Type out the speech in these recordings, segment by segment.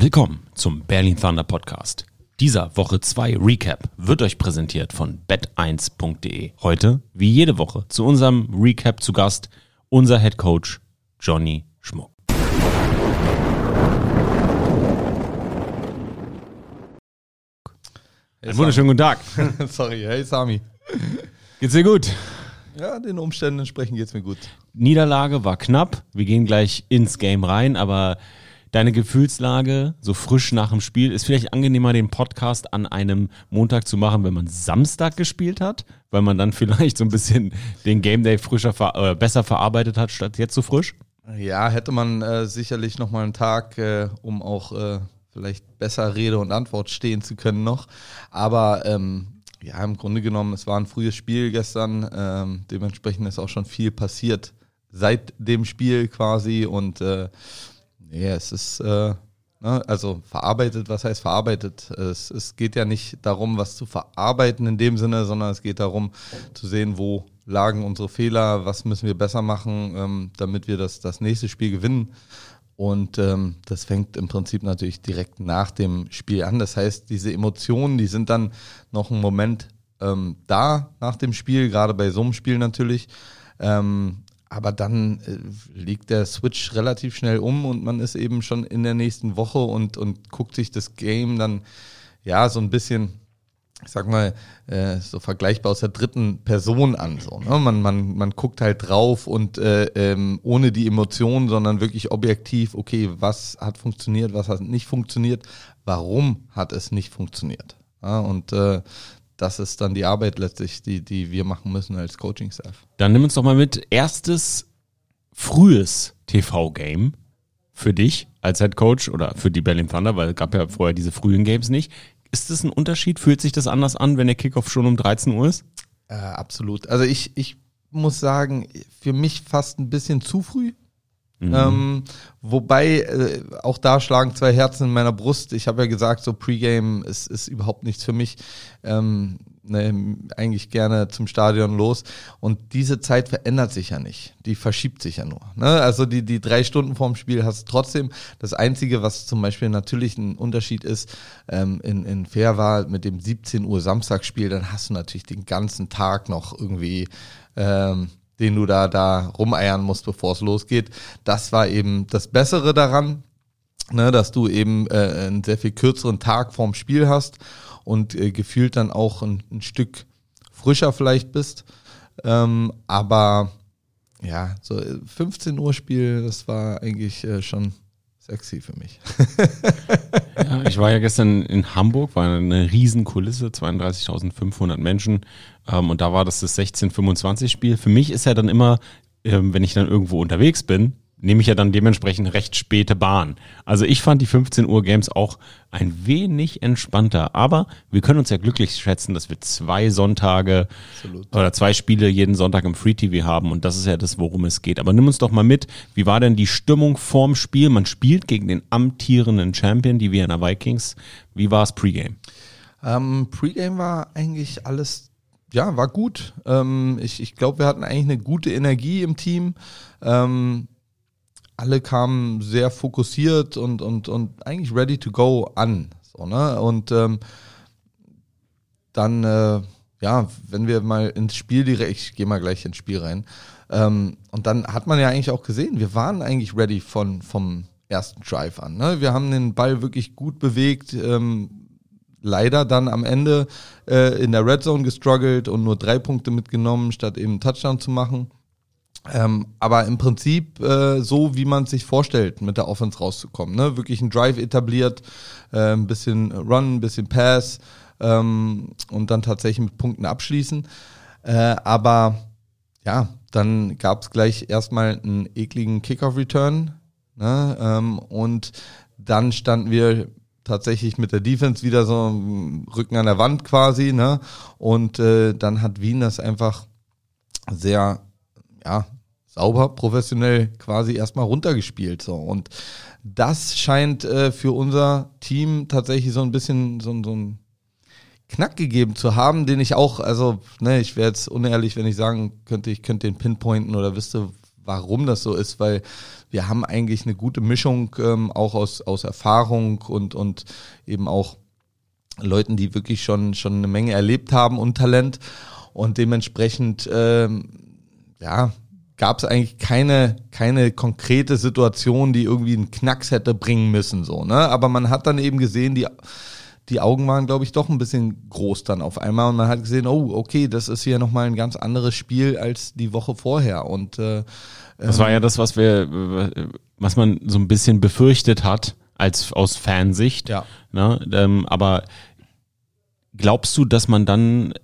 Willkommen zum Berlin Thunder Podcast. Dieser Woche 2 Recap wird euch präsentiert von bet1.de. Heute, wie jede Woche, zu unserem Recap zu Gast unser Head Coach Johnny Schmuck. Hey, Einen wunderschönen guten Tag. Sorry, hey Sami. Geht's dir gut? Ja, den Umständen entsprechend geht's mir gut. Niederlage war knapp. Wir gehen gleich ins Game rein, aber deine Gefühlslage so frisch nach dem Spiel ist vielleicht angenehmer, den Podcast an einem Montag zu machen, wenn man Samstag gespielt hat, weil man dann vielleicht so ein bisschen den Game Day frischer äh, besser verarbeitet hat, statt jetzt so frisch. Ja, hätte man äh, sicherlich noch mal einen Tag, äh, um auch äh, vielleicht besser Rede und Antwort stehen zu können noch. Aber ähm, ja, im Grunde genommen, es war ein frühes Spiel gestern. Ähm, dementsprechend ist auch schon viel passiert seit dem Spiel quasi. Und äh, nee, es ist äh, ne, also verarbeitet, was heißt verarbeitet? Es, es geht ja nicht darum, was zu verarbeiten in dem Sinne, sondern es geht darum zu sehen, wo lagen unsere Fehler, was müssen wir besser machen, ähm, damit wir das, das nächste Spiel gewinnen. Und ähm, das fängt im Prinzip natürlich direkt nach dem Spiel an. Das heißt, diese Emotionen, die sind dann noch einen Moment ähm, da nach dem Spiel, gerade bei so einem Spiel natürlich. Ähm, aber dann äh, liegt der Switch relativ schnell um und man ist eben schon in der nächsten Woche und, und guckt sich das Game dann ja so ein bisschen ich sag mal, äh, so vergleichbar aus der dritten Person an. So, ne? man, man, man guckt halt drauf und äh, ähm, ohne die Emotionen, sondern wirklich objektiv, okay, was hat funktioniert, was hat nicht funktioniert, warum hat es nicht funktioniert. Ja, und äh, das ist dann die Arbeit letztlich, die, die wir machen müssen als Coaching-Staff. Dann nimm uns doch mal mit. Erstes frühes TV-Game für dich als Head Coach oder für die Berlin Thunder, weil es gab ja vorher diese frühen Games nicht. Ist das ein Unterschied? Fühlt sich das anders an, wenn der Kickoff schon um 13 Uhr ist? Äh, absolut. Also ich, ich muss sagen, für mich fast ein bisschen zu früh. Mhm. Ähm, wobei, äh, auch da schlagen zwei Herzen in meiner Brust. Ich habe ja gesagt, so Pre-Game ist, ist überhaupt nichts für mich. Ähm, ne, eigentlich gerne zum Stadion los. Und diese Zeit verändert sich ja nicht. Die verschiebt sich ja nur. Ne? Also die, die drei Stunden vorm Spiel hast du trotzdem. Das Einzige, was zum Beispiel natürlich ein Unterschied ist, ähm, in, in Fairwahl mit dem 17 Uhr Samstagsspiel, dann hast du natürlich den ganzen Tag noch irgendwie ähm, den du da, da rumeiern musst, bevor es losgeht. Das war eben das Bessere daran, ne, dass du eben äh, einen sehr viel kürzeren Tag vorm Spiel hast und äh, gefühlt dann auch ein, ein Stück frischer vielleicht bist. Ähm, aber ja, so 15 Uhr Spiel, das war eigentlich äh, schon sexy für mich. ja, ich war ja gestern in Hamburg, war eine Riesenkulisse, 32.500 Menschen. Ähm, und da war das das 16-25-Spiel. Für mich ist ja dann immer, ähm, wenn ich dann irgendwo unterwegs bin, nehme ich ja dann dementsprechend recht späte Bahn. Also ich fand die 15 Uhr Games auch ein wenig entspannter, aber wir können uns ja glücklich schätzen, dass wir zwei Sonntage Absolut. oder zwei Spiele jeden Sonntag im Free TV haben und das ist ja das, worum es geht. Aber nimm uns doch mal mit, wie war denn die Stimmung vorm Spiel? Man spielt gegen den amtierenden Champion, die Vienna Vikings. Wie war es Pregame? Ähm, Pregame war eigentlich alles ja, war gut. Ähm, ich ich glaube, wir hatten eigentlich eine gute Energie im Team. Ähm, alle kamen sehr fokussiert und, und, und eigentlich ready to go an. So, ne? Und ähm, dann, äh, ja, wenn wir mal ins Spiel direkt, ich gehe mal gleich ins Spiel rein. Ähm, und dann hat man ja eigentlich auch gesehen, wir waren eigentlich ready von, vom ersten Drive an. Ne? Wir haben den Ball wirklich gut bewegt. Ähm, leider dann am Ende äh, in der Red Zone gestruggelt und nur drei Punkte mitgenommen, statt eben einen Touchdown zu machen. Ähm, aber im Prinzip äh, so, wie man sich vorstellt, mit der Offense rauszukommen. Ne? Wirklich ein Drive etabliert, äh, ein bisschen Run, ein bisschen Pass ähm, und dann tatsächlich mit Punkten abschließen. Äh, aber ja, dann gab es gleich erstmal einen ekligen Kickoff-Return. Ne? Ähm, und dann standen wir tatsächlich mit der Defense wieder so Rücken an der Wand quasi. Ne? Und äh, dann hat Wien das einfach sehr ja, sauber, professionell quasi erstmal runtergespielt. So. Und das scheint äh, für unser Team tatsächlich so ein bisschen so, so ein Knack gegeben zu haben, den ich auch, also, ne, ich wäre jetzt unehrlich, wenn ich sagen könnte, ich könnte den pinpointen oder wüsste, warum das so ist, weil wir haben eigentlich eine gute Mischung ähm, auch aus, aus Erfahrung und, und eben auch Leuten, die wirklich schon, schon eine Menge erlebt haben und Talent. Und dementsprechend, ähm, ja, gab es eigentlich keine, keine konkrete Situation, die irgendwie einen Knacks hätte bringen müssen, so, ne? Aber man hat dann eben gesehen, die, die Augen waren, glaube ich, doch ein bisschen groß dann auf einmal und man hat gesehen, oh, okay, das ist hier nochmal ein ganz anderes Spiel als die Woche vorher und äh, das war ja das, was wir, was man so ein bisschen befürchtet hat, als aus Fansicht. Ja. Ne? Ähm, aber glaubst du, dass man dann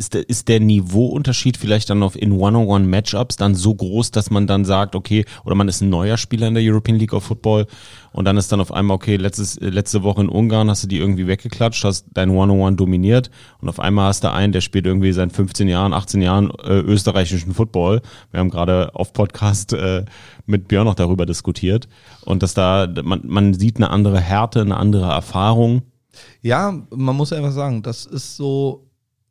ist der, ist der Niveauunterschied vielleicht dann auf in One-on-One-Matchups dann so groß, dass man dann sagt, okay, oder man ist ein neuer Spieler in der European League of Football und dann ist dann auf einmal, okay, letztes, letzte Woche in Ungarn hast du die irgendwie weggeklatscht, hast dein One-on-One dominiert und auf einmal hast du einen, der spielt irgendwie seit 15 Jahren, 18 Jahren äh, österreichischen Football. Wir haben gerade auf Podcast äh, mit Björn noch darüber diskutiert und dass da, man, man sieht eine andere Härte, eine andere Erfahrung. Ja, man muss einfach sagen, das ist so,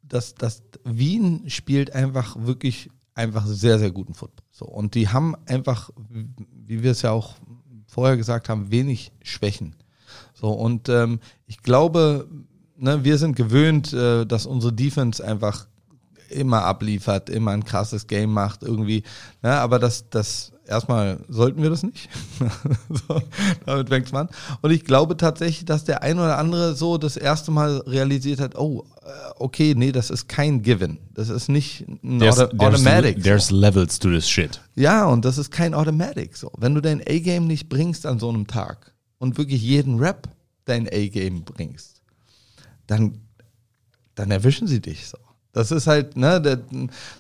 dass, dass Wien spielt einfach wirklich einfach sehr, sehr guten Football. So, und die haben einfach, wie wir es ja auch vorher gesagt haben, wenig Schwächen. So, und ähm, ich glaube, ne, wir sind gewöhnt, äh, dass unsere Defense einfach immer abliefert, immer ein krasses Game macht, irgendwie. Ne, aber das, das erstmal sollten wir das nicht. so, damit fängt man. Und ich glaube tatsächlich, dass der ein oder andere so das erste Mal realisiert hat, oh, äh, okay, nee, das ist kein Given. Das ist nicht ein there's, Auto Automatic. There's, there's so. levels to this shit. Ja, und das ist kein Automatic. So, wenn du dein A-Game nicht bringst an so einem Tag und wirklich jeden Rap dein A-Game bringst, dann, dann erwischen sie dich so. Das ist halt, ne, der,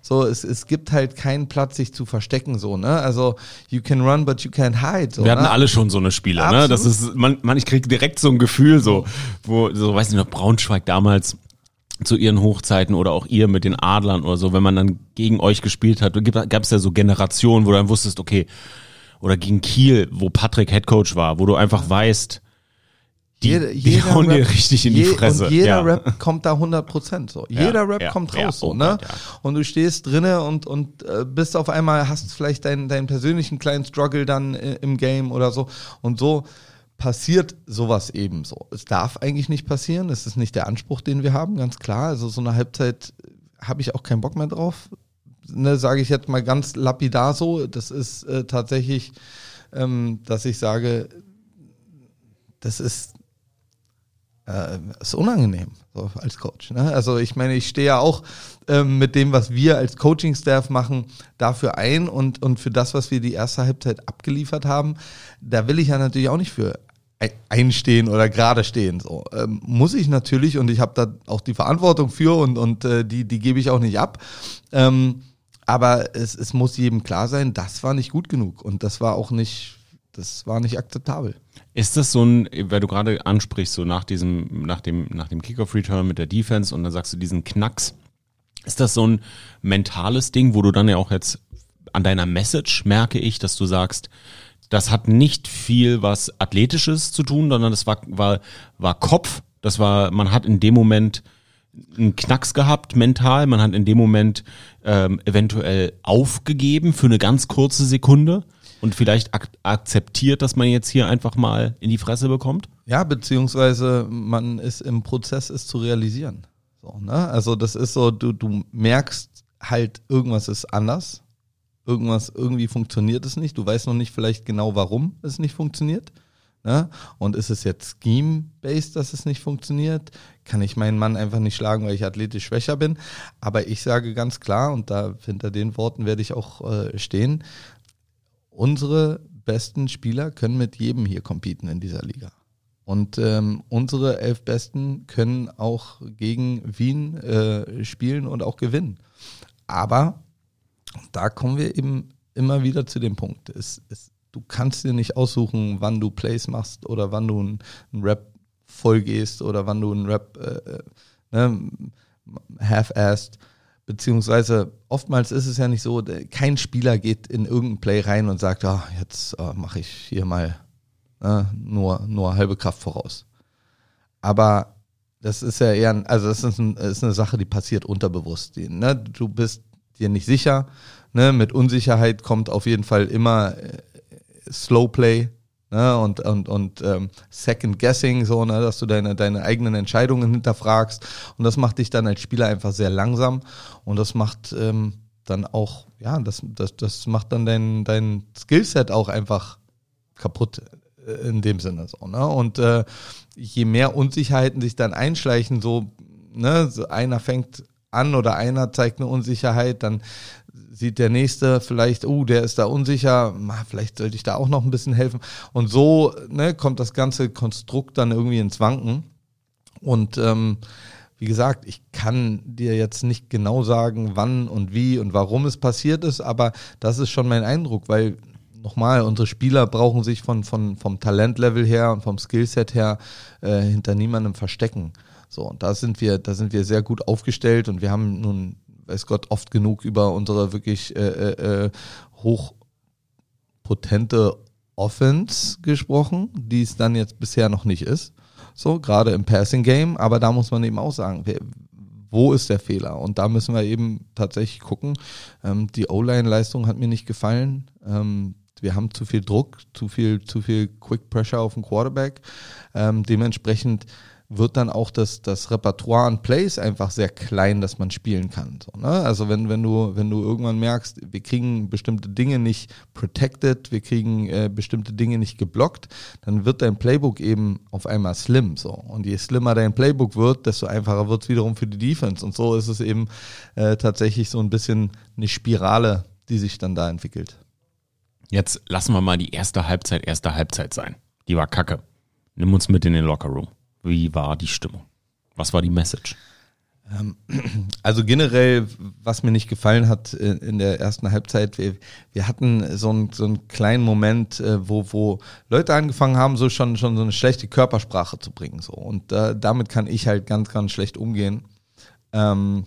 so, es, es gibt halt keinen Platz, sich zu verstecken, so, ne? Also, you can run, but you can't hide. So, Wir hatten ne? alle schon so eine Spiele, Absolut. ne? Das ist, man, man, ich krieg direkt so ein Gefühl, so, wo, so, weiß nicht noch, Braunschweig damals zu ihren Hochzeiten oder auch ihr mit den Adlern oder so, wenn man dann gegen euch gespielt hat, gab es ja so Generationen, wo du dann wusstest, okay, oder gegen Kiel, wo Patrick Headcoach war, wo du einfach weißt, die, jeder, die hauen Rap, dir richtig in die Fresse. Und jeder ja. Rap kommt da 100% so. Jeder ja, Rap ja, kommt raus so, ne? Und du stehst drinne und, und äh, bist auf einmal, hast vielleicht deinen, deinen persönlichen kleinen Struggle dann äh, im Game oder so. Und so passiert sowas eben so. Es darf eigentlich nicht passieren. Das ist nicht der Anspruch, den wir haben, ganz klar. Also so eine Halbzeit habe ich auch keinen Bock mehr drauf. Ne, sage ich jetzt mal ganz lapidar so. Das ist äh, tatsächlich, ähm, dass ich sage, das ist äh, ist unangenehm so, als Coach. Ne? Also ich meine, ich stehe ja auch ähm, mit dem, was wir als Coaching-Staff machen, dafür ein und, und für das, was wir die erste Halbzeit abgeliefert haben, da will ich ja natürlich auch nicht für einstehen oder gerade stehen. So ähm, muss ich natürlich und ich habe da auch die Verantwortung für und und äh, die die gebe ich auch nicht ab. Ähm, aber es, es muss jedem klar sein, das war nicht gut genug und das war auch nicht das war nicht akzeptabel. Ist das so ein, weil du gerade ansprichst, so nach diesem, nach dem, nach dem Kickoff-Return mit der Defense und dann sagst du diesen Knacks, ist das so ein mentales Ding, wo du dann ja auch jetzt an deiner Message merke ich, dass du sagst, das hat nicht viel was Athletisches zu tun, sondern das war, war, war Kopf. Das war, man hat in dem Moment einen Knacks gehabt mental, man hat in dem Moment ähm, eventuell aufgegeben für eine ganz kurze Sekunde und vielleicht ak akzeptiert, dass man jetzt hier einfach mal in die Fresse bekommt? Ja, beziehungsweise man ist im Prozess, es zu realisieren. So, ne? Also das ist so, du, du merkst halt, irgendwas ist anders. Irgendwas, irgendwie funktioniert es nicht. Du weißt noch nicht vielleicht genau, warum es nicht funktioniert. Ne? Und ist es jetzt Scheme-based, dass es nicht funktioniert? Kann ich meinen Mann einfach nicht schlagen, weil ich athletisch schwächer bin? Aber ich sage ganz klar, und da hinter den Worten werde ich auch äh, stehen, unsere besten Spieler können mit jedem hier competen in dieser Liga. Und ähm, unsere elf Besten können auch gegen Wien äh, spielen und auch gewinnen. Aber da kommen wir eben immer wieder zu dem Punkt. Es, es, du kannst dir nicht aussuchen, wann du Plays machst oder wann du einen Rap vollgehst oder wann du einen Rap äh, äh ne, half-assed. Beziehungsweise oftmals ist es ja nicht so, kein Spieler geht in irgendein Play rein und sagt, ah, jetzt äh, mache ich hier mal äh, nur, nur halbe Kraft voraus. Aber das ist ja eher, also das ist, ein, ist eine Sache, die passiert unterbewusst. Die, ne? Du bist dir nicht sicher. Ne? Mit Unsicherheit kommt auf jeden Fall immer äh, Slow Play ne? und, und, und ähm, Second Guessing, so, ne? dass du deine, deine eigenen Entscheidungen hinterfragst. Und das macht dich dann als Spieler einfach sehr langsam und das macht ähm, dann auch, ja, das, das, das macht dann dein, dein Skillset auch einfach kaputt äh, in dem Sinne so. Ne? Und äh, je mehr Unsicherheiten sich dann einschleichen, so, ne, so einer fängt an oder einer zeigt eine Unsicherheit, dann sieht der nächste vielleicht, oh, der ist da unsicher, vielleicht sollte ich da auch noch ein bisschen helfen. Und so ne, kommt das ganze Konstrukt dann irgendwie ins Wanken. Und ähm, wie gesagt, ich kann dir jetzt nicht genau sagen, wann und wie und warum es passiert ist, aber das ist schon mein Eindruck, weil nochmal, unsere Spieler brauchen sich von, von, vom Talentlevel her und vom Skillset her äh, hinter niemandem verstecken. So, und da sind wir, da sind wir sehr gut aufgestellt und wir haben nun, weiß Gott, oft genug über unsere wirklich äh, äh, äh hochpotente Offense gesprochen, die es dann jetzt bisher noch nicht ist. So, gerade im Passing Game, aber da muss man eben auch sagen, wer, wo ist der Fehler? Und da müssen wir eben tatsächlich gucken. Ähm, die O-Line-Leistung hat mir nicht gefallen. Ähm, wir haben zu viel Druck, zu viel, zu viel Quick Pressure auf den Quarterback. Ähm, dementsprechend wird dann auch das, das Repertoire an Plays einfach sehr klein, dass man spielen kann. So, ne? Also wenn, wenn du, wenn du irgendwann merkst, wir kriegen bestimmte Dinge nicht protected, wir kriegen äh, bestimmte Dinge nicht geblockt, dann wird dein Playbook eben auf einmal slim. So. Und je slimmer dein Playbook wird, desto einfacher wird es wiederum für die Defense. Und so ist es eben äh, tatsächlich so ein bisschen eine Spirale, die sich dann da entwickelt. Jetzt lassen wir mal die erste Halbzeit erste Halbzeit sein. Die war kacke. Nimm uns mit in den Lockerroom. Wie war die Stimmung? Was war die Message? Ähm, also generell, was mir nicht gefallen hat äh, in der ersten Halbzeit, wir, wir hatten so einen, so einen kleinen Moment, äh, wo, wo Leute angefangen haben, so schon, schon so eine schlechte Körpersprache zu bringen. So. Und äh, damit kann ich halt ganz, ganz schlecht umgehen. Ähm,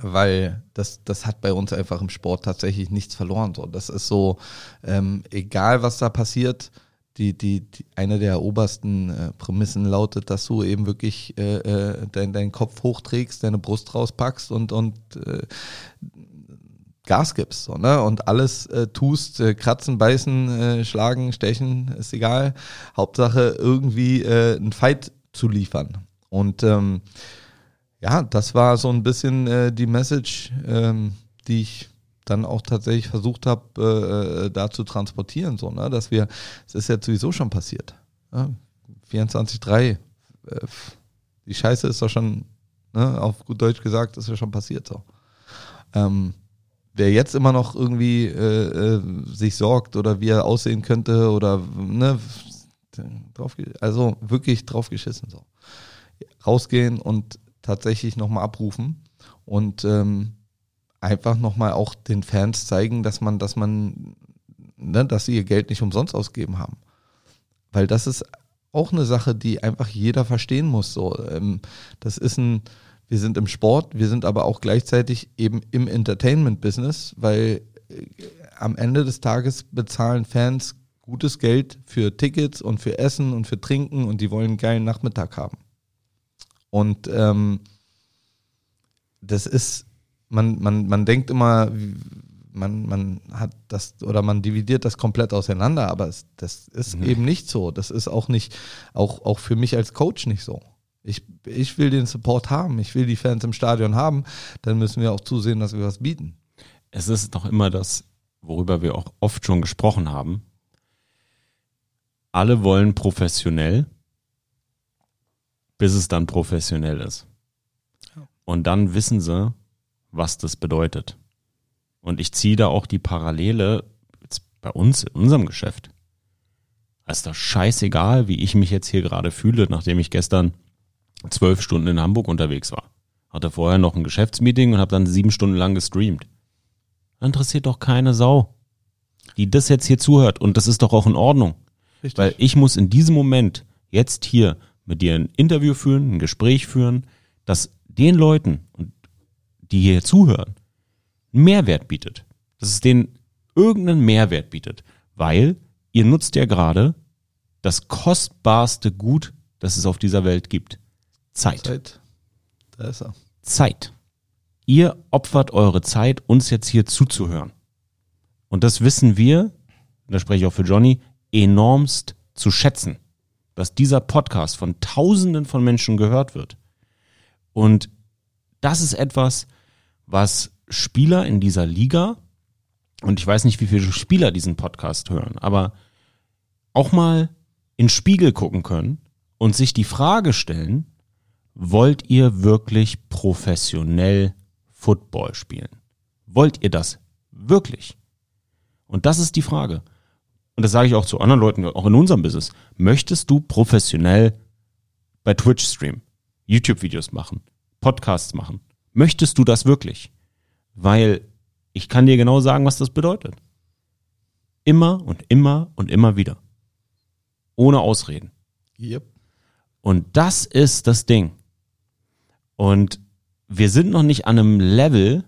weil das, das hat bei uns einfach im Sport tatsächlich nichts verloren. So, das ist so, ähm, egal was da passiert, die, die, die eine der obersten äh, Prämissen lautet, dass du eben wirklich äh, äh, dein, deinen Kopf hochträgst, deine Brust rauspackst und, und äh, Gas gibst so, ne? und alles äh, tust, äh, kratzen, beißen, äh, schlagen, stechen, ist egal. Hauptsache irgendwie äh, einen Fight zu liefern. Und ähm, ja, das war so ein bisschen äh, die Message, ähm, die ich dann auch tatsächlich versucht habe, äh, äh, da zu transportieren, so, ne? dass wir, es ist ja sowieso schon passiert. Ne? 24-3, äh, die Scheiße ist doch schon, ne, auf gut Deutsch gesagt, ist ja schon passiert so. Ähm, wer jetzt immer noch irgendwie äh, äh, sich sorgt oder wie er aussehen könnte oder ne, drauf, also wirklich drauf geschissen so. Rausgehen und tatsächlich nochmal abrufen und ähm, einfach nochmal auch den Fans zeigen, dass man, dass man, ne, dass sie ihr Geld nicht umsonst ausgeben haben. Weil das ist auch eine Sache, die einfach jeder verstehen muss. So, ähm, das ist ein, wir sind im Sport, wir sind aber auch gleichzeitig eben im Entertainment-Business, weil äh, am Ende des Tages bezahlen Fans gutes Geld für Tickets und für Essen und für Trinken und die wollen einen geilen Nachmittag haben. Und ähm, das ist, man, man, man denkt immer, man, man hat das oder man dividiert das komplett auseinander, aber es, das ist mhm. eben nicht so. Das ist auch nicht, auch, auch für mich als Coach nicht so. Ich, ich will den Support haben, ich will die Fans im Stadion haben, dann müssen wir auch zusehen, dass wir was bieten. Es ist doch immer das, worüber wir auch oft schon gesprochen haben. Alle wollen professionell, bis es dann professionell ist. Und dann wissen sie, was das bedeutet. Und ich ziehe da auch die Parallele bei uns, in unserem Geschäft. Es ist doch scheißegal, wie ich mich jetzt hier gerade fühle, nachdem ich gestern zwölf Stunden in Hamburg unterwegs war. Hatte vorher noch ein Geschäftsmeeting und habe dann sieben Stunden lang gestreamt. Interessiert doch keine Sau, die das jetzt hier zuhört. Und das ist doch auch in Ordnung. Richtig. Weil ich muss in diesem Moment jetzt hier mit dir ein Interview führen, ein Gespräch führen, das den Leuten, die hier zuhören, einen Mehrwert bietet. Dass es denen irgendeinen Mehrwert bietet. Weil ihr nutzt ja gerade das kostbarste Gut, das es auf dieser Welt gibt. Zeit. Zeit. Da ist er. Zeit. ihr opfert eure Zeit, uns jetzt hier zuzuhören. Und das wissen wir, da spreche ich auch für Johnny, enormst zu schätzen, dass dieser Podcast von Tausenden von Menschen gehört wird. Und das ist etwas, was Spieler in dieser Liga, und ich weiß nicht, wie viele Spieler diesen Podcast hören, aber auch mal in Spiegel gucken können und sich die Frage stellen, wollt ihr wirklich professionell Football spielen? Wollt ihr das wirklich? Und das ist die Frage. Und das sage ich auch zu anderen Leuten, auch in unserem Business. Möchtest du professionell bei Twitch streamen, YouTube-Videos machen, Podcasts machen? Möchtest du das wirklich? Weil ich kann dir genau sagen, was das bedeutet. Immer und immer und immer wieder. Ohne Ausreden. Yep. Und das ist das Ding. Und wir sind noch nicht an einem Level,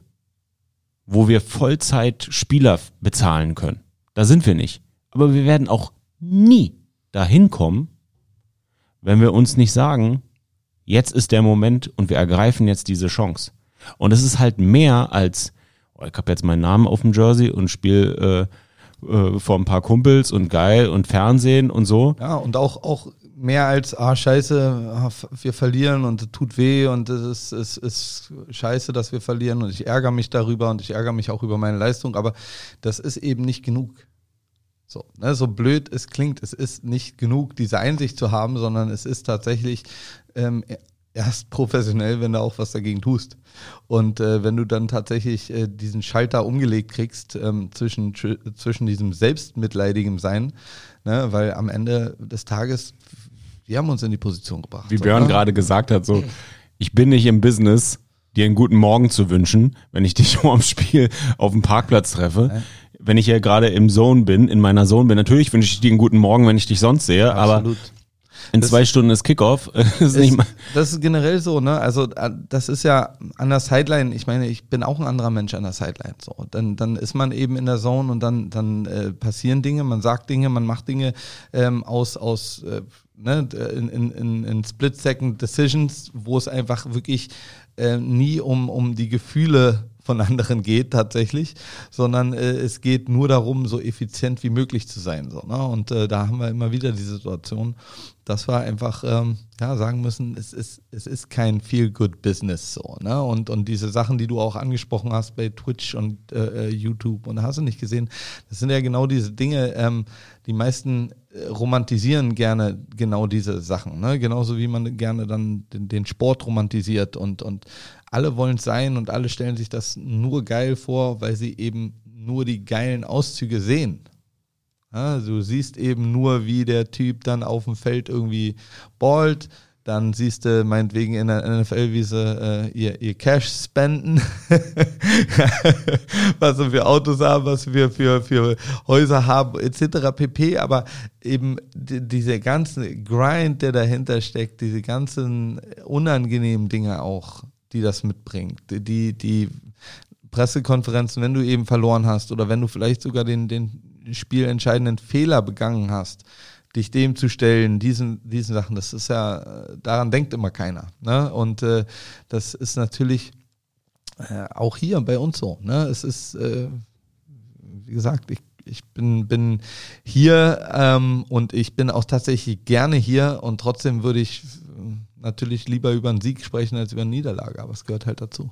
wo wir Vollzeit Spieler bezahlen können. Da sind wir nicht. Aber wir werden auch nie dahin kommen, wenn wir uns nicht sagen, jetzt ist der Moment und wir ergreifen jetzt diese Chance. Und es ist halt mehr als, oh, ich habe jetzt meinen Namen auf dem Jersey und spiele äh, äh, vor ein paar Kumpels und geil und Fernsehen und so. Ja, und auch, auch mehr als, ah, scheiße, ah, wir verlieren und es tut weh und es ist, es ist scheiße, dass wir verlieren und ich ärgere mich darüber und ich ärgere mich auch über meine Leistung, aber das ist eben nicht genug. So, ne, so blöd es klingt, es ist nicht genug, diese Einsicht zu haben, sondern es ist tatsächlich ähm, erst professionell, wenn du auch was dagegen tust. Und äh, wenn du dann tatsächlich äh, diesen Schalter umgelegt kriegst ähm, zwischen, zwischen diesem selbstmitleidigem Sein, ne, weil am Ende des Tages die haben uns in die Position gebracht. Wie Björn gerade gesagt hat, so, ich bin nicht im Business, dir einen guten Morgen zu wünschen, wenn ich dich vor dem Spiel auf dem Parkplatz treffe. Ja. Wenn ich hier gerade im Zone bin, in meiner Zone bin, natürlich wünsche ich dir einen guten Morgen, wenn ich dich sonst sehe, Absolut. aber in das, zwei Stunden ist Kickoff. ist ist, das ist generell so, ne? Also äh, das ist ja an der Sideline. Ich meine, ich bin auch ein anderer Mensch an der Sideline. So, dann dann ist man eben in der Zone und dann dann äh, passieren Dinge, man sagt Dinge, man macht Dinge ähm, aus aus äh, ne, in, in, in Split-Second Decisions, wo es einfach wirklich äh, nie um, um die Gefühle von anderen geht tatsächlich, sondern äh, es geht nur darum, so effizient wie möglich zu sein. So, ne? Und äh, da haben wir immer wieder die Situation, dass wir einfach ähm, ja, sagen müssen, es ist, es ist kein Feel-Good-Business so. Ne? Und, und diese Sachen, die du auch angesprochen hast bei Twitch und äh, äh YouTube und hast du nicht gesehen, das sind ja genau diese Dinge, ähm, die meisten äh, romantisieren gerne genau diese Sachen. Ne? Genauso wie man gerne dann den, den Sport romantisiert und, und alle wollen es sein und alle stellen sich das nur geil vor, weil sie eben nur die geilen Auszüge sehen. Ja, du siehst eben nur, wie der Typ dann auf dem Feld irgendwie ballt. Dann siehst du meinetwegen in der NFL, wie sie äh, ihr, ihr Cash spenden, was sie für Autos haben, was wir für, für Häuser haben, etc. pp. Aber eben die, diese ganzen Grind, der dahinter steckt, diese ganzen unangenehmen Dinge auch, die das mitbringt. Die, die Pressekonferenzen, wenn du eben verloren hast oder wenn du vielleicht sogar den, den spielentscheidenden Fehler begangen hast, dich dem zu stellen, diesen, diesen Sachen, das ist ja, daran denkt immer keiner. Ne? Und äh, das ist natürlich äh, auch hier bei uns so. Ne? Es ist, äh, wie gesagt, ich, ich bin, bin hier ähm, und ich bin auch tatsächlich gerne hier und trotzdem würde ich natürlich lieber über einen Sieg sprechen als über eine Niederlage, aber es gehört halt dazu.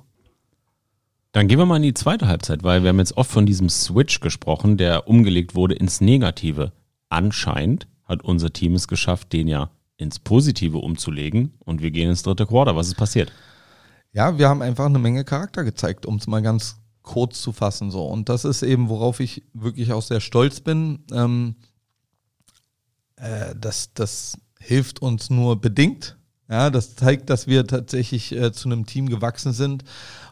Dann gehen wir mal in die zweite Halbzeit, weil wir haben jetzt oft von diesem Switch gesprochen, der umgelegt wurde ins Negative. Anscheinend hat unser Team es geschafft, den ja ins Positive umzulegen und wir gehen ins dritte Quarter. Was ist passiert? Ja, wir haben einfach eine Menge Charakter gezeigt, um es mal ganz kurz zu fassen so. Und das ist eben, worauf ich wirklich auch sehr stolz bin. Ähm, äh, das, das hilft uns nur bedingt, ja, das zeigt, dass wir tatsächlich äh, zu einem Team gewachsen sind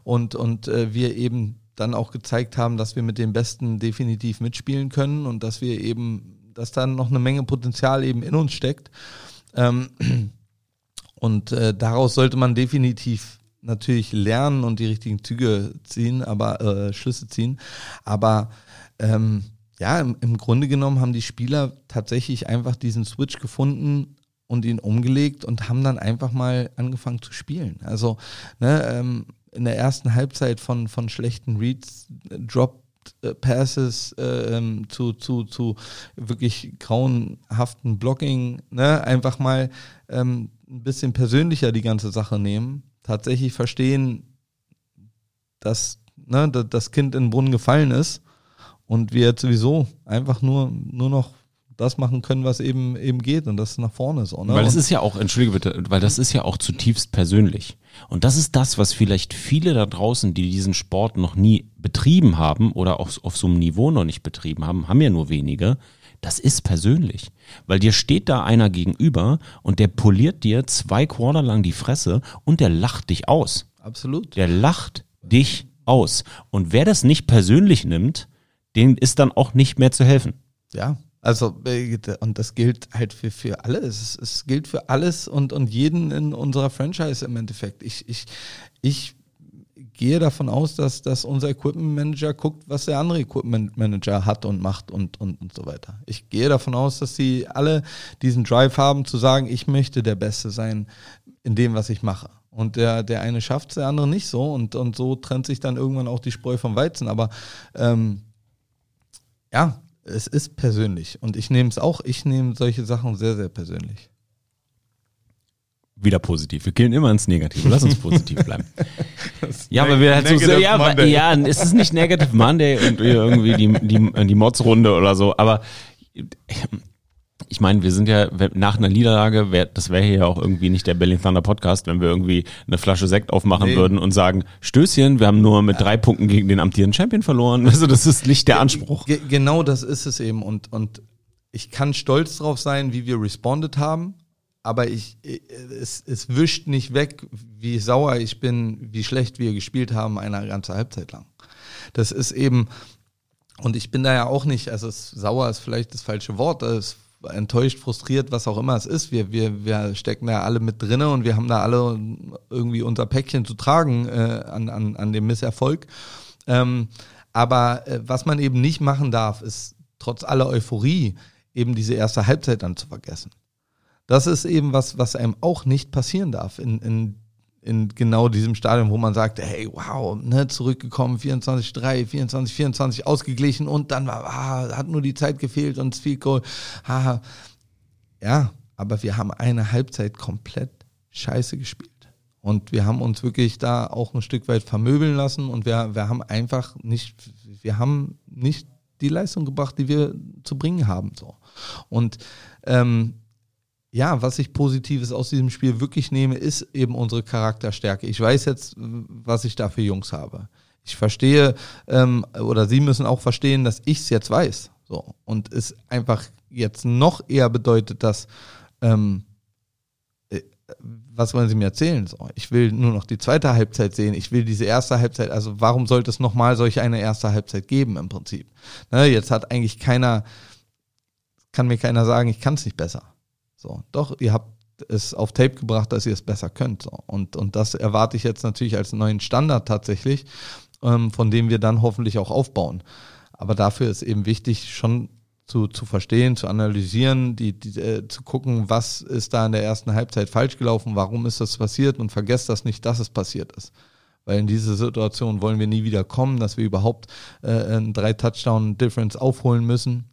und, und äh, wir eben dann auch gezeigt haben, dass wir mit den Besten definitiv mitspielen können und dass wir eben, dass da noch eine Menge Potenzial eben in uns steckt. Ähm, und äh, daraus sollte man definitiv natürlich lernen und die richtigen Züge ziehen, aber äh, Schlüsse ziehen. Aber ähm, ja, im, im Grunde genommen haben die Spieler tatsächlich einfach diesen Switch gefunden und ihn umgelegt und haben dann einfach mal angefangen zu spielen. Also ne, ähm, in der ersten Halbzeit von, von schlechten Reads, Drop Passes äh, ähm, zu, zu, zu wirklich grauenhaften Blocking, ne? einfach mal ähm, ein bisschen persönlicher die ganze Sache nehmen, tatsächlich verstehen, dass ne, das Kind in den Brunnen gefallen ist und wir jetzt sowieso einfach nur, nur noch das machen können, was eben eben geht und das nach vorne so. Ne? Weil das ist ja auch, entschuldige bitte, weil das ist ja auch zutiefst persönlich. Und das ist das, was vielleicht viele da draußen, die diesen Sport noch nie betrieben haben oder auch auf so einem Niveau noch nicht betrieben haben, haben ja nur wenige. Das ist persönlich. Weil dir steht da einer gegenüber und der poliert dir zwei Quarter lang die Fresse und der lacht dich aus. Absolut. Der lacht dich aus. Und wer das nicht persönlich nimmt, dem ist dann auch nicht mehr zu helfen. Ja, also, äh, und das gilt halt für, für alles. Es, gilt für alles und, und jeden in unserer Franchise im Endeffekt. Ich, ich, ich gehe davon aus, dass, dass unser Equipment Manager guckt, was der andere Equipment Manager hat und macht und, und, und so weiter. Ich gehe davon aus, dass sie alle diesen Drive haben, zu sagen, ich möchte der Beste sein in dem, was ich mache. Und der, der eine schafft es, der andere nicht so. Und, und so trennt sich dann irgendwann auch die Spreu vom Weizen. Aber ähm, ja, es ist persönlich. Und ich nehme es auch, ich nehme solche Sachen sehr, sehr persönlich. Wieder positiv. Wir gehen immer ins Negative. Lass uns positiv bleiben. ja, aber wir halt so, so ja, ja, es ist nicht Negative Monday und irgendwie die, die, die Mods-Runde oder so, aber ich meine, wir sind ja nach einer Niederlage, wär, das wäre hier ja auch irgendwie nicht der Berlin Thunder Podcast, wenn wir irgendwie eine Flasche Sekt aufmachen nee. würden und sagen, Stößchen, wir haben nur mit drei Punkten gegen den amtierenden Champion verloren. Also das ist nicht der Anspruch. G genau das ist es eben und, und ich kann stolz drauf sein, wie wir respondet haben, aber ich, es, es wischt nicht weg, wie sauer ich bin, wie schlecht wir gespielt haben eine ganze Halbzeit lang. Das ist eben, und ich bin da ja auch nicht, also es, sauer ist vielleicht das falsche Wort, das enttäuscht, frustriert, was auch immer es ist. Wir, wir, wir stecken da alle mit drinne und wir haben da alle irgendwie unser Päckchen zu tragen äh, an, an, an dem Misserfolg. Ähm, aber äh, was man eben nicht machen darf, ist trotz aller Euphorie eben diese erste Halbzeit dann zu vergessen. Das ist eben was, was einem auch nicht passieren darf in, in in genau diesem Stadion, wo man sagt, hey, wow, ne, zurückgekommen, 24-3, 24-24 ausgeglichen und dann war, ah, hat nur die Zeit gefehlt und Field Goal. Ah, ja, aber wir haben eine Halbzeit komplett scheiße gespielt. Und wir haben uns wirklich da auch ein Stück weit vermöbeln lassen und wir, wir haben einfach nicht, wir haben nicht die Leistung gebracht, die wir zu bringen haben. So. Und ähm, ja, was ich Positives aus diesem Spiel wirklich nehme, ist eben unsere Charakterstärke. Ich weiß jetzt, was ich da für Jungs habe. Ich verstehe, ähm, oder sie müssen auch verstehen, dass ich es jetzt weiß. So. Und es einfach jetzt noch eher bedeutet, dass, ähm, äh, was wollen Sie mir erzählen? So, ich will nur noch die zweite Halbzeit sehen. Ich will diese erste Halbzeit. Also warum sollte es nochmal solch eine erste Halbzeit geben im Prinzip? Ne, jetzt hat eigentlich keiner, kann mir keiner sagen, ich kann es nicht besser. So, doch, ihr habt es auf Tape gebracht, dass ihr es besser könnt. So. Und, und das erwarte ich jetzt natürlich als neuen Standard tatsächlich, ähm, von dem wir dann hoffentlich auch aufbauen. Aber dafür ist eben wichtig, schon zu, zu verstehen, zu analysieren, die, die, äh, zu gucken, was ist da in der ersten Halbzeit falsch gelaufen, warum ist das passiert und vergesst das nicht, dass es passiert ist. Weil in diese Situation wollen wir nie wieder kommen, dass wir überhaupt äh, ein drei Touchdown Difference aufholen müssen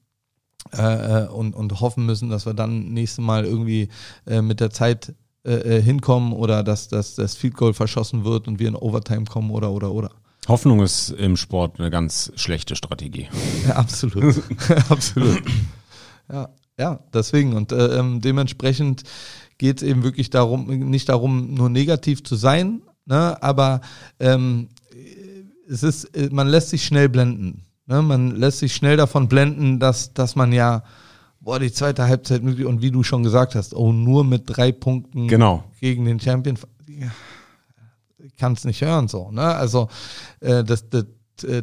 äh, äh, und, und hoffen müssen, dass wir dann nächstes Mal irgendwie äh, mit der Zeit äh, äh, hinkommen oder dass, dass das Field Goal verschossen wird und wir in Overtime kommen oder oder oder. Hoffnung ist im Sport eine ganz schlechte Strategie. Ja, absolut. absolut. Ja, ja, deswegen. Und äh, ähm, dementsprechend geht es eben wirklich darum, nicht darum, nur negativ zu sein, ne, aber ähm, es ist, man lässt sich schnell blenden. Ne, man lässt sich schnell davon blenden, dass, dass man ja, boah, die zweite Halbzeit, und wie du schon gesagt hast, oh, nur mit drei Punkten genau. gegen den Champion. Ja, kann es nicht hören, so, ne? Also, äh, das, das,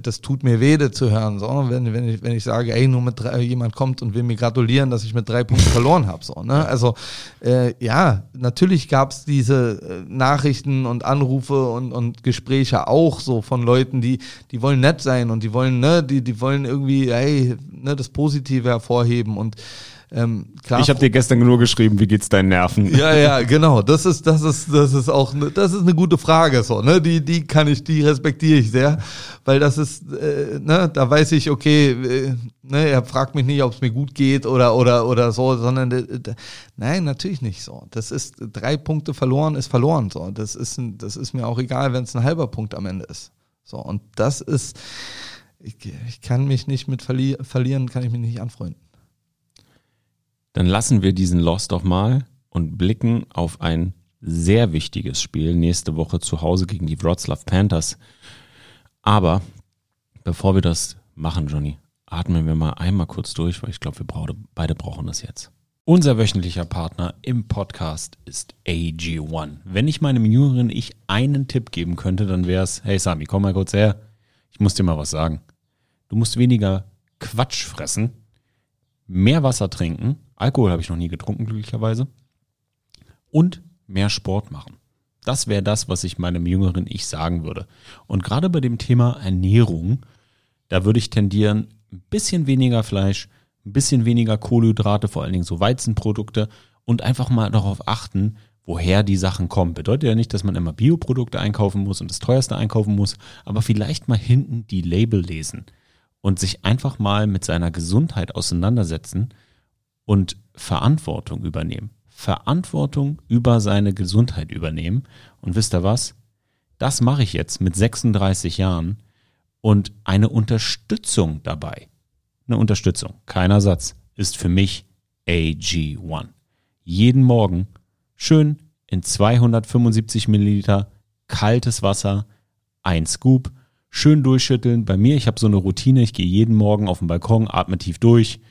das tut mir weh, das zu hören. So, wenn, wenn, ich, wenn ich sage, ey, nur mit drei, jemand kommt und will mir gratulieren, dass ich mit drei Punkten verloren habe. So, ne? Also äh, ja, natürlich gab es diese äh, Nachrichten und Anrufe und, und Gespräche auch so von Leuten, die, die wollen nett sein und die wollen, ne, die, die wollen irgendwie, hey, ne, das Positive hervorheben. Und ähm, klar. Ich habe dir gestern nur geschrieben, wie geht's deinen Nerven? Ja, ja, genau. Das ist, das ist, das ist auch, ne, das ist eine gute Frage, so, ne? Die, die kann ich, die respektiere ich sehr, weil das ist, äh, ne, da weiß ich, okay, äh, ne, er fragt mich nicht, ob es mir gut geht oder, oder, oder so, sondern, äh, nein, natürlich nicht so. Das ist, drei Punkte verloren ist verloren, so. Das ist, das ist mir auch egal, wenn es ein halber Punkt am Ende ist. So, und das ist, ich, ich kann mich nicht mit verli verlieren, kann ich mich nicht anfreunden. Dann lassen wir diesen Lost doch mal und blicken auf ein sehr wichtiges Spiel nächste Woche zu Hause gegen die Wroclaw Panthers. Aber bevor wir das machen, Johnny, atmen wir mal einmal kurz durch, weil ich glaube, wir brauchen, beide brauchen das jetzt. Unser wöchentlicher Partner im Podcast ist AG1. Wenn ich meinem jüngeren Ich einen Tipp geben könnte, dann wäre es, hey Sami, komm mal kurz her. Ich muss dir mal was sagen. Du musst weniger Quatsch fressen, mehr Wasser trinken, Alkohol habe ich noch nie getrunken, glücklicherweise, und mehr Sport machen. Das wäre das, was ich meinem jüngeren Ich sagen würde. Und gerade bei dem Thema Ernährung, da würde ich tendieren, ein bisschen weniger Fleisch, ein bisschen weniger Kohlenhydrate, vor allen Dingen so Weizenprodukte und einfach mal darauf achten, woher die Sachen kommen. Bedeutet ja nicht, dass man immer Bioprodukte einkaufen muss und das teuerste einkaufen muss, aber vielleicht mal hinten die Label lesen und sich einfach mal mit seiner Gesundheit auseinandersetzen und Verantwortung übernehmen. Verantwortung über seine Gesundheit übernehmen. Und wisst ihr was? Das mache ich jetzt mit 36 Jahren und eine Unterstützung dabei eine Unterstützung, keiner Satz, ist für mich AG1. Jeden Morgen schön in 275 Milliliter kaltes Wasser, ein Scoop, schön durchschütteln. Bei mir, ich habe so eine Routine, ich gehe jeden Morgen auf den Balkon, atme tief durch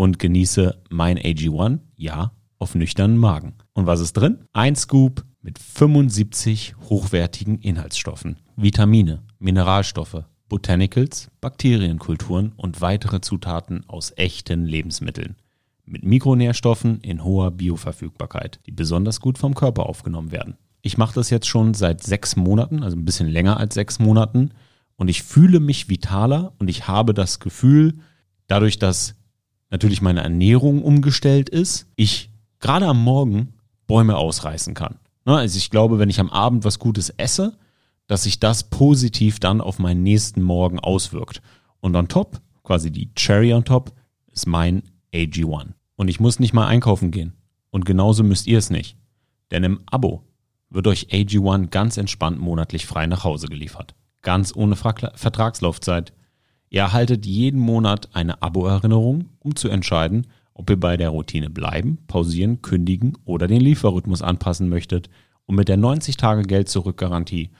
und genieße mein AG1, ja, auf nüchternen Magen. Und was ist drin? Ein Scoop mit 75 hochwertigen Inhaltsstoffen, Vitamine, Mineralstoffe, Botanicals, Bakterienkulturen und weitere Zutaten aus echten Lebensmitteln. Mit Mikronährstoffen in hoher Bioverfügbarkeit, die besonders gut vom Körper aufgenommen werden. Ich mache das jetzt schon seit sechs Monaten, also ein bisschen länger als sechs Monaten. Und ich fühle mich vitaler und ich habe das Gefühl, dadurch, dass natürlich meine Ernährung umgestellt ist, ich gerade am Morgen Bäume ausreißen kann. Ne, also ich glaube, wenn ich am Abend was Gutes esse, dass sich das positiv dann auf meinen nächsten Morgen auswirkt. Und on top, quasi die Cherry on top, ist mein AG1. Und ich muss nicht mal einkaufen gehen. Und genauso müsst ihr es nicht. Denn im Abo wird euch AG1 ganz entspannt monatlich frei nach Hause geliefert. Ganz ohne Vertragslaufzeit. Ihr erhaltet jeden Monat eine Abo-Erinnerung, um zu entscheiden, ob ihr bei der Routine bleiben, pausieren, kündigen oder den Lieferrhythmus anpassen möchtet. Und mit der 90-Tage-Geld-Zurück-Garantie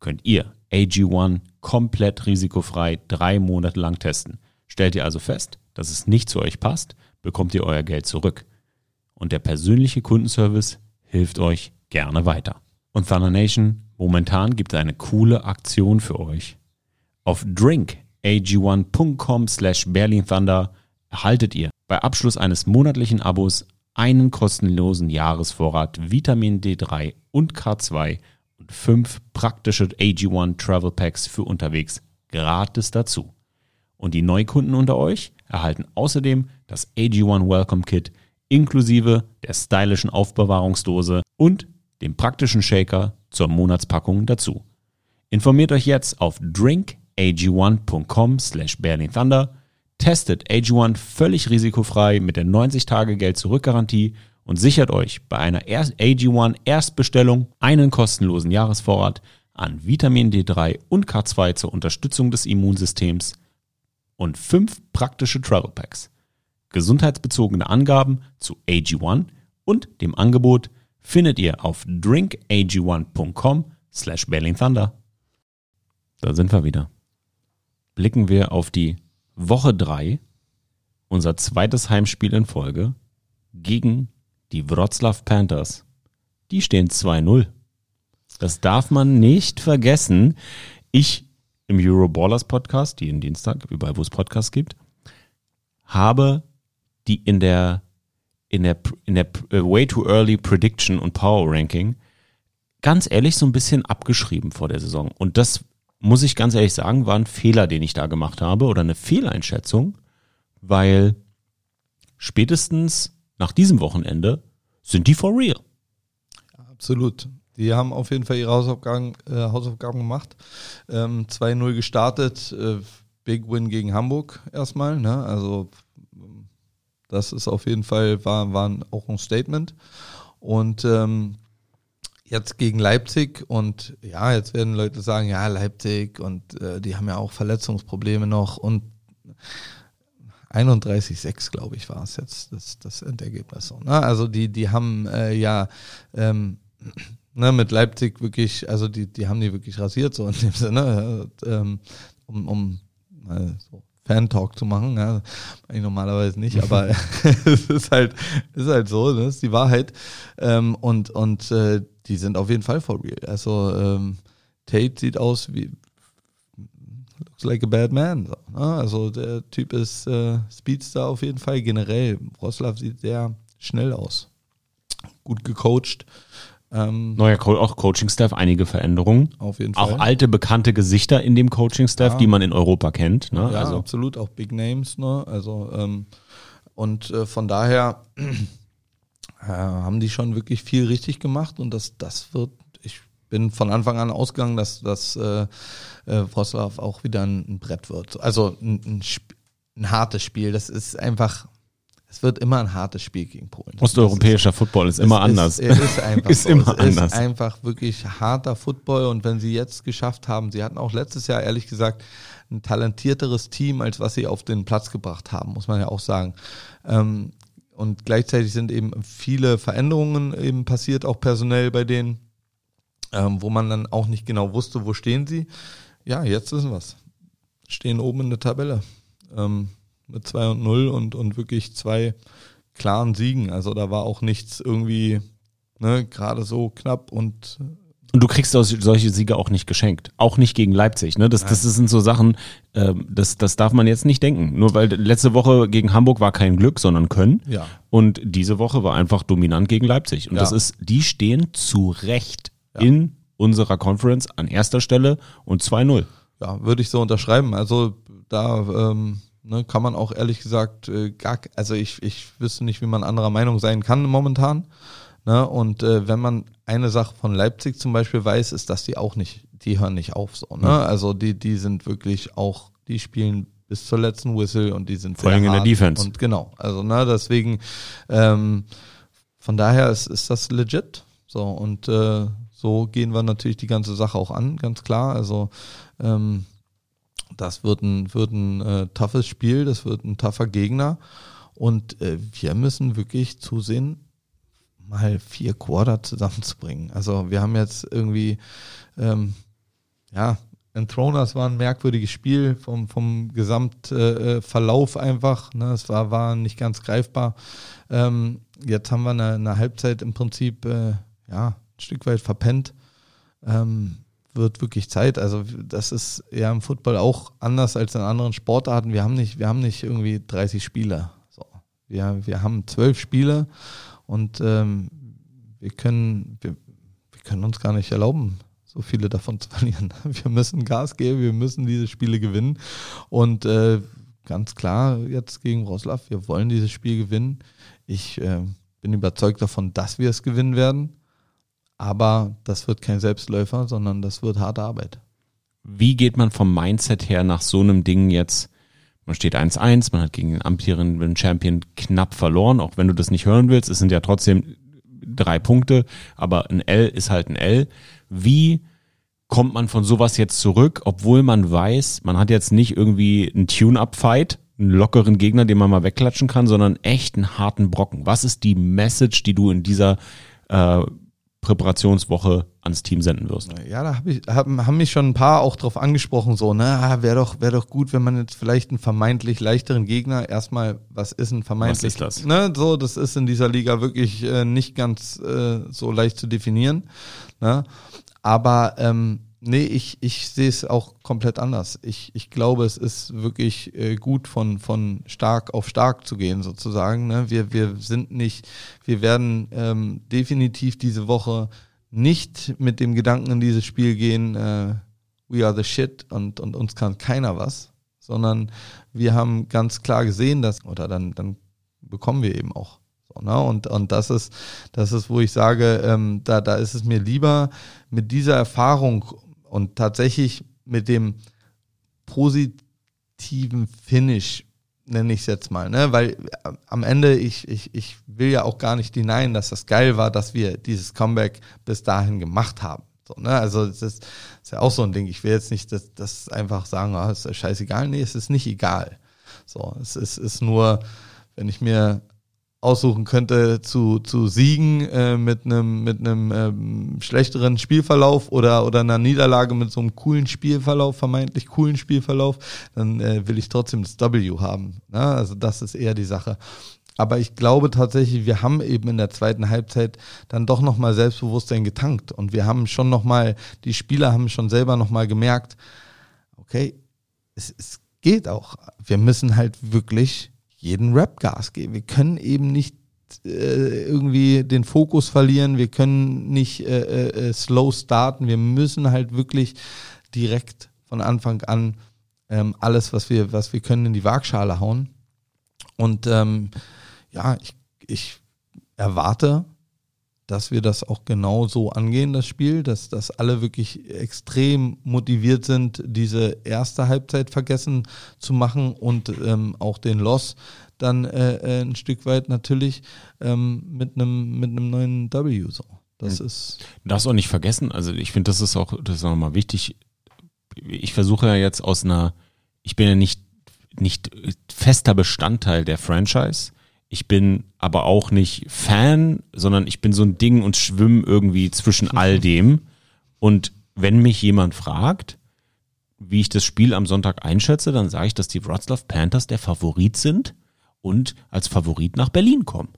könnt ihr AG1 komplett risikofrei drei Monate lang testen. Stellt ihr also fest, dass es nicht zu euch passt, bekommt ihr euer Geld zurück. Und der persönliche Kundenservice hilft euch gerne weiter. Und Thunder Nation, momentan gibt es eine coole Aktion für euch. Auf drinkag1.com slash Berlin Thunder erhaltet ihr bei Abschluss eines monatlichen Abos einen kostenlosen Jahresvorrat Vitamin D3 und K2 und fünf praktische AG1 Travel Packs für unterwegs gratis dazu. Und die Neukunden unter euch erhalten außerdem das AG1 Welcome Kit inklusive der stylischen Aufbewahrungsdose und dem praktischen Shaker zur Monatspackung dazu. Informiert euch jetzt auf drinkag1.com slash berlinthunder, testet AG1 völlig risikofrei mit der 90-Tage-Geld-Zurück-Garantie und sichert euch bei einer AG1 Erstbestellung einen kostenlosen Jahresvorrat an Vitamin D3 und K2 zur Unterstützung des Immunsystems und fünf praktische Travel Packs. Gesundheitsbezogene Angaben zu AG1 und dem Angebot findet ihr auf drinkag1.com slash Thunder. Da sind wir wieder. Blicken wir auf die Woche 3, unser zweites Heimspiel in Folge, gegen die Wroclaw Panthers, die stehen 2-0. Das darf man nicht vergessen. Ich im Euroballers Podcast, jeden Dienstag, überall wo es Podcasts gibt, habe die in der in der in der äh, Way Too Early Prediction und Power Ranking ganz ehrlich so ein bisschen abgeschrieben vor der Saison. Und das muss ich ganz ehrlich sagen, war ein Fehler, den ich da gemacht habe oder eine Fehleinschätzung, weil spätestens nach diesem Wochenende sind die for real. Absolut. Die haben auf jeden Fall ihre Hausaufgaben, äh, Hausaufgaben gemacht. Ähm, 2-0 gestartet. Äh, Big Win gegen Hamburg erstmal. Ne? Also das ist auf jeden Fall, war, war auch ein Statement. Und ähm, jetzt gegen Leipzig und ja, jetzt werden Leute sagen, ja, Leipzig und äh, die haben ja auch Verletzungsprobleme noch und 31-6, glaube ich, war es jetzt, das, das Endergebnis. So, ne? Also die, die haben äh, ja ähm, ne, mit Leipzig wirklich, also die, die haben die wirklich rasiert, so in dem Sinne, ähm, um, um mal so Fan-Talk zu machen. Ja, ich normalerweise nicht, aber es ist halt, ist halt so, das ist die Wahrheit. Ähm, und und äh, die sind auf jeden Fall for real. Also ähm, Tate sieht aus wie looks like a bad man. So, ne? Also der Typ ist äh, Speedster auf jeden Fall. Generell, Wroclaw sieht sehr schnell aus. Gut gecoacht. Ähm, Neuer Co auch Coaching-Staff, einige Veränderungen. Auf jeden Fall. Auch alte, bekannte Gesichter in dem Coaching-Staff, ja. die man in Europa kennt. Ne? Ja, also. absolut, auch Big Names. Ne? Also, ähm, und äh, von daher äh, haben die schon wirklich viel richtig gemacht und das, das wird, ich bin von Anfang an ausgegangen, dass, dass äh, äh, Wroclaw auch wieder ein, ein Brett wird. Also ein, ein, ein hartes Spiel. Das ist einfach es wird immer ein hartes Spiel gegen Polen. Osteuropäischer ist, Football ist immer anders. Ist, ist einfach ist so. immer es anders. ist einfach wirklich harter Football und wenn sie jetzt geschafft haben, sie hatten auch letztes Jahr ehrlich gesagt ein talentierteres Team, als was sie auf den Platz gebracht haben, muss man ja auch sagen. Ähm, und gleichzeitig sind eben viele Veränderungen eben passiert, auch personell bei denen, ähm, wo man dann auch nicht genau wusste, wo stehen sie. Ja, jetzt wissen wir es. Stehen oben in der Tabelle. Mit 2 und 0 und, und wirklich zwei klaren Siegen. Also da war auch nichts irgendwie ne, gerade so knapp und und du kriegst solche Siege auch nicht geschenkt. Auch nicht gegen Leipzig. Ne? Das, das sind so Sachen, äh, das, das darf man jetzt nicht denken. Nur weil letzte Woche gegen Hamburg war kein Glück, sondern Können. Ja. Und diese Woche war einfach dominant gegen Leipzig. Und ja. das ist, die stehen zu Recht ja. in unserer Conference an erster Stelle und 2-0. Ja, würde ich so unterschreiben. Also da ähm, Ne, kann man auch ehrlich gesagt äh, gar, also ich, ich wüsste nicht, wie man anderer Meinung sein kann momentan. Ne? Und äh, wenn man eine Sache von Leipzig zum Beispiel weiß, ist, dass die auch nicht, die hören nicht auf so. Ne? Also die, die sind wirklich auch, die spielen bis zur letzten Whistle und die sind vor allem in der Defense. Und genau, also ne, deswegen ähm, von daher ist, ist das legit. So und äh, so gehen wir natürlich die ganze Sache auch an, ganz klar. Also ähm, das wird ein, wird ein äh, toughes Spiel, das wird ein tougher Gegner. Und äh, wir müssen wirklich zusehen, mal vier Quarter zusammenzubringen. Also wir haben jetzt irgendwie, ähm, ja, Enthroners war ein merkwürdiges Spiel vom, vom Gesamtverlauf äh, einfach. Ne? Es war, war nicht ganz greifbar. Ähm, jetzt haben wir eine, eine Halbzeit im Prinzip äh, ja, ein Stück weit verpennt. Ähm, wird wirklich Zeit. Also das ist ja im Football auch anders als in anderen Sportarten. Wir haben nicht, wir haben nicht irgendwie 30 Spieler. So. Wir, wir haben zwölf Spiele und ähm, wir können, wir, wir können uns gar nicht erlauben, so viele davon zu verlieren. Wir müssen Gas geben, wir müssen diese Spiele gewinnen. Und äh, ganz klar jetzt gegen Roslav, wir wollen dieses Spiel gewinnen. Ich äh, bin überzeugt davon, dass wir es gewinnen werden. Aber das wird kein Selbstläufer, sondern das wird harte Arbeit. Wie geht man vom Mindset her nach so einem Ding jetzt? Man steht 1-1, man hat gegen den amtierenden Champion knapp verloren, auch wenn du das nicht hören willst. Es sind ja trotzdem drei Punkte, aber ein L ist halt ein L. Wie kommt man von sowas jetzt zurück, obwohl man weiß, man hat jetzt nicht irgendwie einen Tune-Up-Fight, einen lockeren Gegner, den man mal wegklatschen kann, sondern echt einen harten Brocken. Was ist die Message, die du in dieser äh, Präparationswoche ans Team senden wirst. Ja, da hab ich, hab, haben mich schon ein paar auch drauf angesprochen, so, ne, ah, wäre doch, wäre doch gut, wenn man jetzt vielleicht einen vermeintlich leichteren Gegner erstmal, was ist ein vermeintlich? Was ist das? Ne, so, das ist in dieser Liga wirklich äh, nicht ganz äh, so leicht zu definieren. Ne? Aber ähm, Nee, ich, ich sehe es auch komplett anders. Ich, ich glaube, es ist wirklich äh, gut, von, von stark auf stark zu gehen, sozusagen. Ne? Wir, wir sind nicht, wir werden ähm, definitiv diese Woche nicht mit dem Gedanken in dieses Spiel gehen, äh, we are the shit und, und uns kann keiner was, sondern wir haben ganz klar gesehen, dass, oder dann, dann bekommen wir eben auch. Ne? Und, und das ist, das ist, wo ich sage, ähm, da, da ist es mir lieber mit dieser Erfahrung und tatsächlich mit dem positiven Finish, nenne ich es jetzt mal, ne? Weil äh, am Ende, ich, ich, ich will ja auch gar nicht denyen, dass das geil war, dass wir dieses Comeback bis dahin gemacht haben. So, ne? Also das ist, ist ja auch so ein Ding. Ich will jetzt nicht das, das einfach sagen, ah, ist ja scheißegal. Nee, es ist nicht egal. So, es ist, ist nur, wenn ich mir aussuchen könnte zu, zu siegen äh, mit einem mit einem ähm, schlechteren Spielverlauf oder oder einer Niederlage mit so einem coolen Spielverlauf, vermeintlich coolen Spielverlauf, dann äh, will ich trotzdem das W haben. Ne? Also das ist eher die Sache. Aber ich glaube tatsächlich, wir haben eben in der zweiten Halbzeit dann doch nochmal Selbstbewusstsein getankt. Und wir haben schon nochmal, die Spieler haben schon selber nochmal gemerkt, okay, es, es geht auch. Wir müssen halt wirklich jeden Rap Gas geben. Wir können eben nicht äh, irgendwie den Fokus verlieren. Wir können nicht äh, äh, slow starten. Wir müssen halt wirklich direkt von Anfang an ähm, alles, was wir, was wir können, in die Waagschale hauen. Und ähm, ja, ich, ich erwarte, dass wir das auch genau so angehen, das Spiel, dass, dass alle wirklich extrem motiviert sind, diese erste Halbzeit vergessen zu machen und ähm, auch den Loss dann äh, äh ein Stück weit natürlich ähm, mit einem mit einem neuen W so. Das mhm. ist. Darfst auch nicht vergessen, also ich finde, das ist auch, das ist nochmal wichtig. Ich versuche ja jetzt aus einer, ich bin ja nicht, nicht fester Bestandteil der Franchise ich bin aber auch nicht Fan, sondern ich bin so ein Ding und schwimme irgendwie zwischen all dem. Und wenn mich jemand fragt, wie ich das Spiel am Sonntag einschätze, dann sage ich, dass die Wroclaw Panthers der Favorit sind und als Favorit nach Berlin kommen.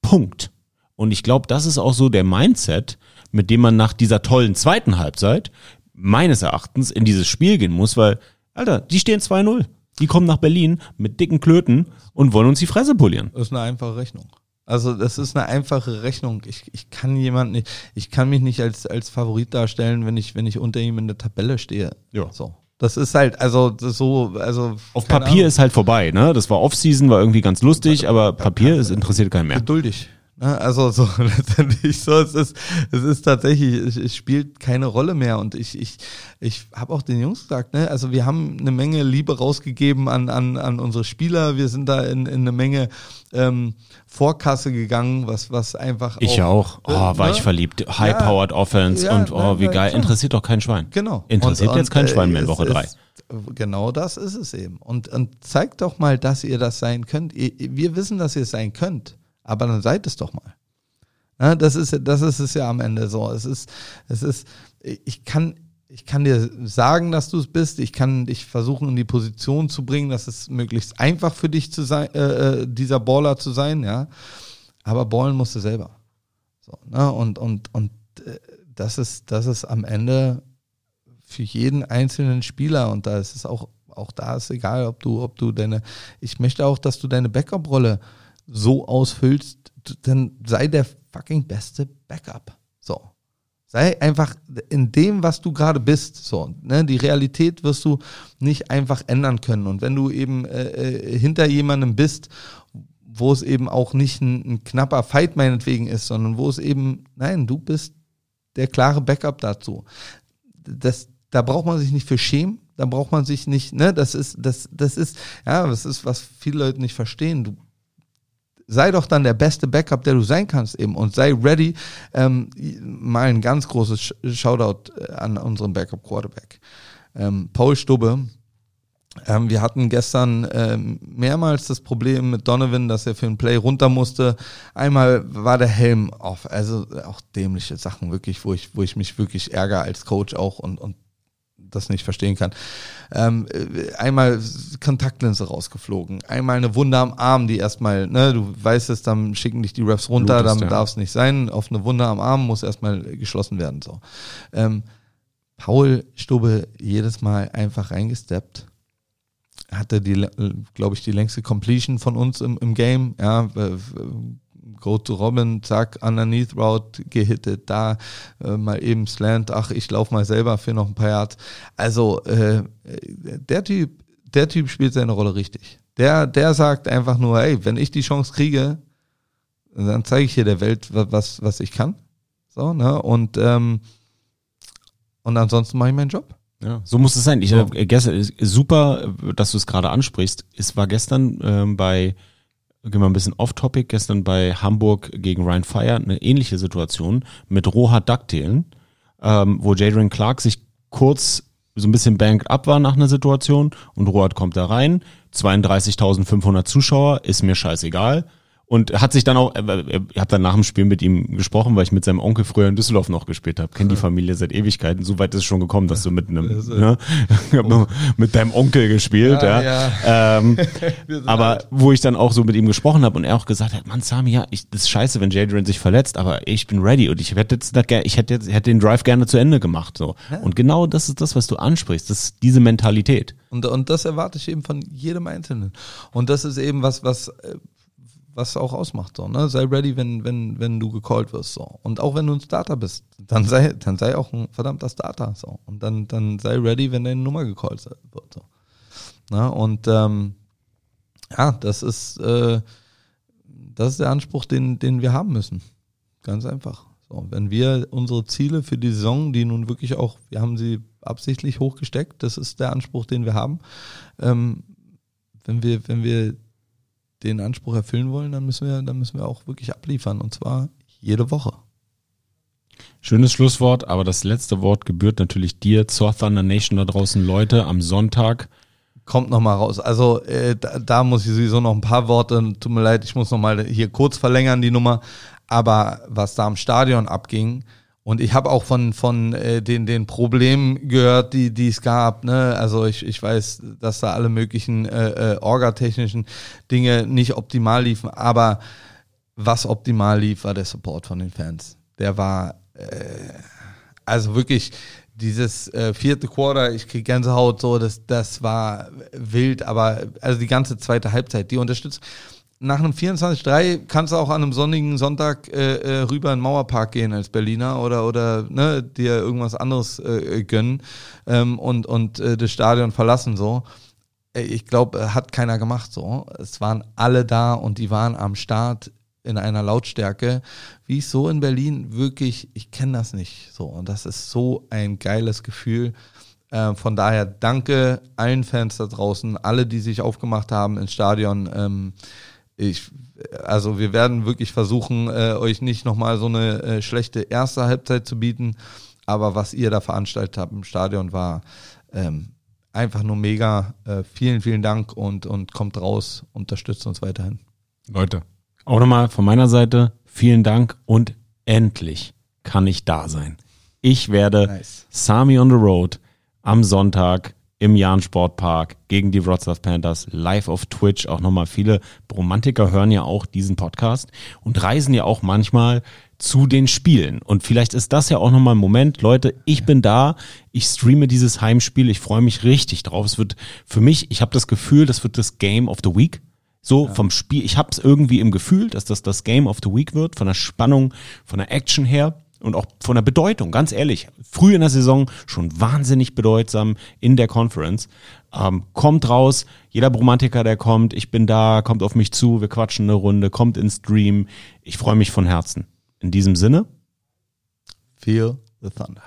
Punkt. Und ich glaube, das ist auch so der Mindset, mit dem man nach dieser tollen zweiten Halbzeit meines Erachtens in dieses Spiel gehen muss, weil, Alter, die stehen 2-0. Die kommen nach Berlin mit dicken Klöten und wollen uns die Fresse polieren. Das ist eine einfache Rechnung. Also das ist eine einfache Rechnung. Ich, ich kann jemand nicht, ich kann mich nicht als, als Favorit darstellen, wenn ich, wenn ich unter ihm in der Tabelle stehe. Ja. So. Das ist halt, also so, also. Auf Papier Ahnung. ist halt vorbei, ne? Das war Off-Season, war irgendwie ganz lustig, aber Papier ist interessiert keinen mehr. Geduldig. Ne? Also so letztendlich so, es ist, es ist tatsächlich, es, es spielt keine Rolle mehr. Und ich, ich, ich habe auch den Jungs gesagt, ne, also wir haben eine Menge Liebe rausgegeben an, an, an unsere Spieler. Wir sind da in, in eine Menge ähm, Vorkasse gegangen, was, was einfach. Ich auch. auch. Oh, war ne? ich verliebt. High-powered ja, Offense ja, und oh, wie geil. Interessiert doch kein Schwein. Genau. Interessiert und, jetzt kein Schwein mehr in Woche drei. Genau das ist es eben. Und, und zeigt doch mal, dass ihr das sein könnt. Wir wissen, dass ihr es sein könnt aber dann seid es doch mal. Ja, das ist, das ist es ja am Ende so. Es ist, es ist, ich kann, ich kann dir sagen, dass du es bist. Ich kann dich versuchen, in die Position zu bringen, dass es möglichst einfach für dich zu sein, äh, äh dieser Baller zu sein, ja. Aber ballen musst du selber. So, ne? Und, und, und äh, das ist, das ist am Ende für jeden einzelnen Spieler und da ist es auch, auch da ist egal, ob du, ob du deine, ich möchte auch, dass du deine Backup-Rolle so ausfüllst, dann sei der fucking beste Backup. So. Sei einfach in dem, was du gerade bist. So, ne? Die Realität wirst du nicht einfach ändern können. Und wenn du eben äh, äh, hinter jemandem bist, wo es eben auch nicht ein, ein knapper Fight meinetwegen ist, sondern wo es eben, nein, du bist der klare Backup dazu. Das, da braucht man sich nicht für schämen, da braucht man sich nicht, ne, das ist, das, das ist, ja, das ist, was viele Leute nicht verstehen. Du sei doch dann der beste Backup, der du sein kannst eben und sei ready. Ähm, mal ein ganz großes Shoutout äh, an unseren Backup Quarterback. Ähm, Paul Stubbe. Ähm, wir hatten gestern ähm, mehrmals das Problem mit Donovan, dass er für ein Play runter musste. Einmal war der Helm auf, also auch dämliche Sachen wirklich, wo ich, wo ich mich wirklich ärgere als Coach auch und, und das nicht verstehen kann. Ähm, äh, einmal Kontaktlinse rausgeflogen, einmal eine Wunde am Arm, die erstmal, ne, du weißt es, dann schicken dich die Refs runter, dann ja. darf es nicht sein. Auf eine Wunde am Arm muss erstmal geschlossen werden. So. Ähm, Paul Stube jedes Mal einfach reingesteppt hatte die, glaube ich, die längste Completion von uns im, im Game. Ja, Go to Robin, zack, underneath Route gehittet, da äh, mal eben Slant, ach, ich laufe mal selber für noch ein paar Yards. Also äh, der Typ, der Typ spielt seine Rolle richtig. Der, der sagt einfach nur, hey, wenn ich die Chance kriege, dann zeige ich hier der Welt, was, was ich kann. So, ne? Und, ähm, und ansonsten mache ich meinen Job. Ja, so muss es sein. Ich, So. gestern, super, dass du es gerade ansprichst. Es war gestern ähm, bei, gehen wir ein bisschen off-topic, gestern bei Hamburg gegen Ryan Fire eine ähnliche Situation mit Rohat Ducktail, ähm, wo Jadrian Clark sich kurz so ein bisschen banked up war nach einer Situation und Rohat kommt da rein, 32.500 Zuschauer, ist mir scheißegal. Und hat sich dann auch, äh, ich habe dann nach dem Spiel mit ihm gesprochen, weil ich mit seinem Onkel früher in Düsseldorf noch gespielt habe. Kennt die Familie seit Ewigkeiten. So weit ist es schon gekommen, dass du mit einem, ne, mit deinem Onkel gespielt, ja. Ja, Ähm, Wir sind aber alt. wo ich dann auch so mit ihm gesprochen habe und er auch gesagt hat, Mann, Sami, ja, ich, das ist scheiße, wenn Jadrian sich verletzt, aber ich bin ready und ich hätte jetzt, ich hätte jetzt, hätte den Drive gerne zu Ende gemacht, so. Und genau das ist das, was du ansprichst, das ist diese Mentalität. Und, und das erwarte ich eben von jedem Einzelnen. Und das ist eben was, was, äh, was auch ausmacht. So, ne? Sei ready, wenn, wenn, wenn du gecallt wirst. So. Und auch wenn du ein Starter bist, dann sei, dann sei auch ein verdammter Starter. So. Und dann, dann sei ready, wenn deine Nummer gecallt wird. So. Na, und ähm, ja, das ist, äh, das ist der Anspruch, den, den wir haben müssen. Ganz einfach. So, wenn wir unsere Ziele für die Saison, die nun wirklich auch, wir haben sie absichtlich hochgesteckt, das ist der Anspruch, den wir haben. Ähm, wenn wir, wenn wir den Anspruch erfüllen wollen, dann müssen wir, dann müssen wir auch wirklich abliefern und zwar jede Woche. Schönes Schlusswort, aber das letzte Wort gebührt natürlich dir, zur Thunder Nation da draußen, Leute, am Sonntag. Kommt noch mal raus. Also äh, da, da muss ich sowieso noch ein paar Worte. Tut mir leid, ich muss noch mal hier kurz verlängern die Nummer. Aber was da im Stadion abging und ich habe auch von von äh, den den Problemen gehört, die die es gab. Ne, also ich ich weiß, dass da alle möglichen äh, äh, orgatechnischen Dinge nicht optimal liefen. Aber was optimal lief, war der Support von den Fans. Der war äh, also wirklich dieses äh, vierte Quarter, ich krieg Gänsehaut, so, das, das war wild, aber also die ganze zweite Halbzeit, die unterstützt. Nach einem 24-3 kannst du auch an einem sonnigen Sonntag äh, äh, rüber in den Mauerpark gehen als Berliner oder oder ne, dir irgendwas anderes äh, gönnen ähm, und, und äh, das Stadion verlassen so. Äh, Ich glaube, hat keiner gemacht so. Es waren alle da und die waren am Start in einer Lautstärke, wie ich so in Berlin wirklich, ich kenne das nicht so. Und das ist so ein geiles Gefühl. Äh, von daher danke allen Fans da draußen, alle, die sich aufgemacht haben ins Stadion. Ähm, ich, also wir werden wirklich versuchen, äh, euch nicht nochmal so eine äh, schlechte erste Halbzeit zu bieten. Aber was ihr da veranstaltet habt im Stadion war ähm, einfach nur mega. Äh, vielen, vielen Dank und, und kommt raus, unterstützt uns weiterhin. Leute, auch nochmal von meiner Seite vielen Dank und endlich kann ich da sein. Ich werde Nice. Sami on the Road am Sonntag im Jahn Sportpark gegen die Wroclaw Panthers live auf Twitch. Auch nochmal viele Romantiker hören ja auch diesen Podcast und reisen ja auch manchmal zu den Spielen. Und vielleicht ist das ja auch nochmal ein Moment. Leute, ich bin da. Ich streame dieses Heimspiel. Ich freue mich richtig drauf. Es wird für mich, ich habe das Gefühl, das wird das Game of the Week. So vom Spiel, ich habe es irgendwie im Gefühl, dass das das Game of the Week wird, von der Spannung, von der Action her und auch von der Bedeutung, ganz ehrlich. Früh in der Saison schon wahnsinnig bedeutsam in der Conference. Ähm, kommt raus, jeder Bromantiker, der kommt, ich bin da, kommt auf mich zu, wir quatschen eine Runde, kommt ins Stream. Ich freue mich von Herzen. In diesem Sinne, Feel the thunder.